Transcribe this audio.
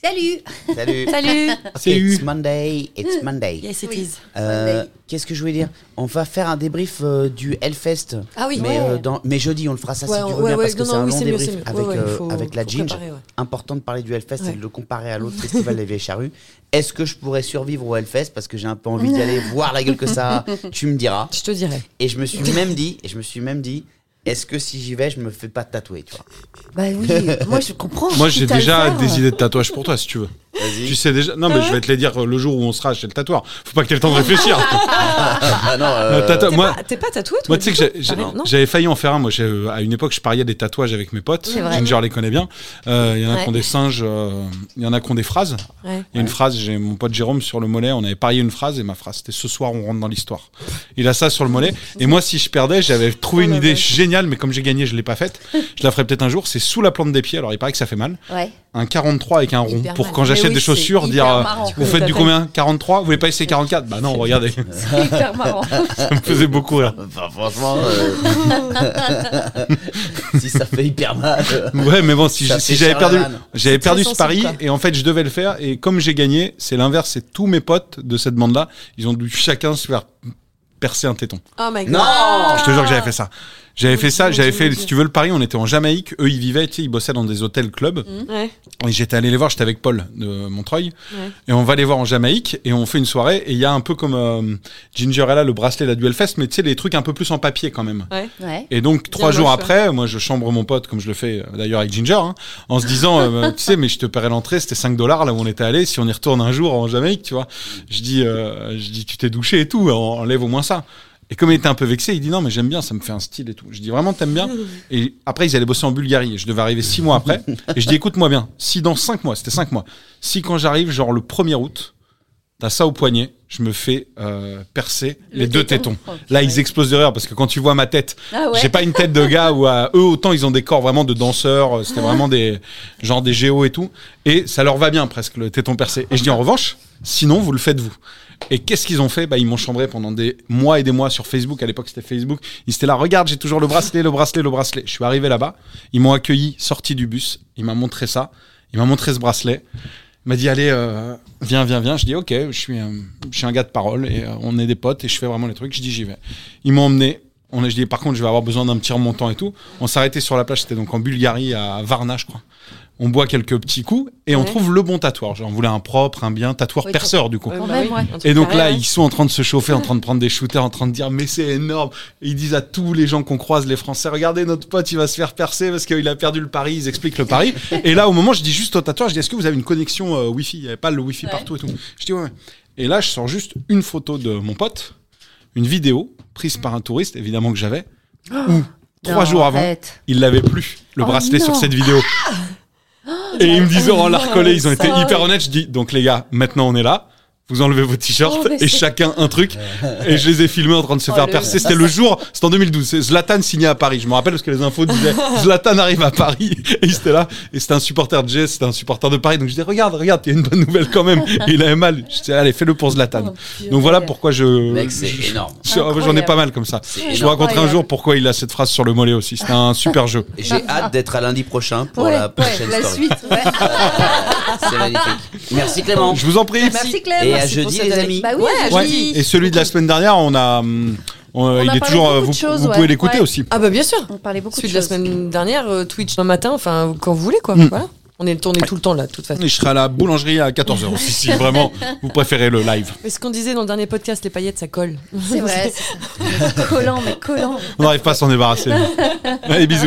Salut Salut. Salut It's Monday. It's Monday. Yes, it is. Euh, Qu'est-ce que je voulais dire? On va faire un débrief euh, du Hellfest. Ah oui. mais, Ouais. euh, dans, mais jeudi, on le fera ça Ouais, si tu veux ouais, bien, ouais, parce que c'est un oui, long débrief mieux. avec, Ouais, ouais, euh, faut- avec la Ginge. ouais. Important de parler du Hellfest Ouais. et de le comparer à l'autre festival des Vieilles Charrues. Est-ce que je pourrais survivre au Hellfest? Parce que j'ai un peu envie d'y aller, voir la gueule que ça a. Tu me diras. Je te dirais. Et je me suis même dit, et je me suis même dit, est-ce que si j'y vais, je me fais pas tatouer, tu vois? Bah oui, moi je comprends. Moi, j'ai déjà des idées de tatouage pour toi, si tu veux. Tu sais déjà. Non, mais je vais te les dire le jour où on sera chez le tatoueur. Faut pas que t'aies le temps de réfléchir. Ah non, Euh, tatou- T'es moi, pas, t'es pas tatoué, toi moi, tu sais que non j'avais failli en faire un. Moi, j'ai- euh, à une époque, je pariais des tatouages avec mes potes. C'est vrai. Ginger les connaît bien. Euh, Il y en a Ouais. qui ont des singes. euh, Il y en a qui ont des phrases. Ouais. Il y a une phrase, j'ai mon pote Jérôme sur le mollet, on avait parié une phrase et ma phrase c'était ce soir on rentre dans l'histoire. Il a ça sur le mollet et moi si je perdais, j'avais trouvé Oh une idée géniale mais comme j'ai gagné, je l'ai pas faite. Je la ferai peut-être un jour, c'est sous la plante des pieds. Alors il paraît que ça fait mal. Ouais. Un 43 avec un rond pour quand j'achète Mais oui, des chaussures dire euh, marrant. vous faites du combien 43 Vous voulez pas essayer 44 Bah non, regardez. C'est hyper marrant. ça me faisait beaucoup rire. Enfin, franchement, euh, si ça fait hyper mal. Ouais, mais bon, si j'avais perdu, j'avais perdu ce pari quoi. et en fait je devais le faire et comme j'ai gagné, c'est l'inverse, c'est tous mes potes de cette bande-là, ils ont dû chacun se faire percer un téton. Oh my god. Non Je te jure que j'avais fait ça. J'avais fait ça, j'avais fait, si tu veux, le pari, on était en Jamaïque, eux ils vivaient, tu sais, ils bossaient dans des hôtels clubs. Ouais. Et j'étais allé les voir, j'étais avec Paul de Montreuil. Ouais. Et on va les voir en Jamaïque et on fait une soirée. Et il y a un peu comme euh, Gingerella, le bracelet, la Duel Fest, mais tu sais, les trucs un peu plus en papier quand même. Ouais. Ouais. Et donc, trois jours après, moi, je chambre mon pote, comme je le fais euh, d'ailleurs avec Ginger, hein, en se disant, euh, tu sais, mais je te paierai l'entrée, c'était 5 dollars là où on était allé, si on y retourne un jour en Jamaïque, tu vois. Je dis, euh, je dis, tu t'es douché et tout, en- enlève au moins ça. Et comme il était un peu vexé, il dit non, mais j'aime bien, ça me fait un style et tout. Je dis vraiment, t'aimes bien Et après, ils allaient bosser en Bulgarie. Et je devais arriver six mois après. Et je dis, écoute-moi bien, si dans cinq mois, c'était cinq mois, si quand j'arrive, genre le 1er août, t'as ça au poignet, je me fais euh, percer Le les deux téton. tétons. Oh, Là, ils explosent de rire parce que quand tu vois ma tête, Ah ouais. j'ai pas une tête de gars où à eux autant ils ont des corps vraiment de danseurs, euh, c'était vraiment des genre des géos et tout et ça leur va bien presque le téton percé. Et je dis en revanche, sinon vous le faites vous. Et qu'est-ce qu'ils ont fait? Bah ils m'ont chambré pendant des mois et des mois sur Facebook. À l'époque c'était Facebook. Ils étaient là, regarde, j'ai toujours le bracelet, le bracelet, le bracelet. Je suis arrivé là-bas, ils m'ont accueilli, sorti du bus, il m'a montré ça, il m'a montré ce bracelet. Il m'a dit allez euh, viens viens viens. Je dis ok je suis un, je suis un gars de parole et euh, on est des potes et je fais vraiment les trucs. Je dis j'y vais. Ils m'ont emmené. On a, je dis par contre je vais avoir besoin d'un petit remontant et tout. On arrêté sur la plage. C'était donc en Bulgarie à Varna je crois on boit quelques petits coups et on trouve le bon tatoueur genre on voulait un propre un bien tatoueur Oui, perceur du coup Ouais, bah oui, et donc là, ils sont en train de se chauffer, en train de prendre des shooters, en train de dire mais c'est énorme. Et ils disent à tous les gens qu'on croise, les Français, regardez notre pote, il va se faire percer parce qu'il a perdu le pari. Ils expliquent le pari. et là, au moment, je dis juste au tatoueur, je dis est-ce que vous avez une connexion euh, Wi-Fi? Il n'y avait pas le Wi-Fi partout et tout. Je dis ouais. Et là, je sors juste une photo de mon pote, une vidéo prise par un touriste, évidemment que j'avais, où trois Non, jours avant, il l'avait plus le Oh bracelet sur cette vidéo. Et ils me disent, oh, on l'a recollé, ils ont été hyper honnêtes. Je dis, donc les gars, maintenant on est là. Vous enlevez vos t-shirts Oh, et chacun un truc. Et je les ai filmés en train de se Oh, faire le- percer. C'était le jour, c'était en 2012. C'est Zlatan signé à Paris. Je me rappelle parce que les infos disaient Zlatan arrive à Paris. Et il était là. Et c'était un supporter de Jess, c'était un supporter de Paris. Donc je dis, regarde, regarde, il y a une bonne nouvelle quand même. Et il avait mal. Je dis, allez, fais-le pour Zlatan. Donc voilà pourquoi je. Mec, c'est je- énorme. je- J'en ai pas mal comme ça. Je vous raconterai un jour pourquoi il a cette phrase sur le mollet aussi. C'était un super jeu. J'ai hâte d'être à lundi prochain pour Ouais, la ouais, prochaine la story. suite. ouais. C'est magnifique. Merci Clément. Je vous en prie. Merci Clem. Et à jeudi les amis. Bah oui, Ouais, à à Ouais. jeudi. Et celui de la semaine dernière, on a. hum, on- il a est toujours. beaucoup Vous, de choses, vous ouais. pouvez l'écouter Ouais. aussi. Ah bah bien sûr. On parlait beaucoup Celui de de la choses. semaine dernière, euh, Twitch un matin, enfin quand vous voulez quoi. Voilà. On est tourné tout le temps là, de toute façon. Et je serai à la boulangerie à 14h aussi, si vraiment vous préférez le live. Mais ce qu'on disait dans le dernier podcast, les paillettes ça colle. C'est vrai. c'est ça. collant, mais collant. On n'arrive pas à s'en débarrasser. Allez, bisous.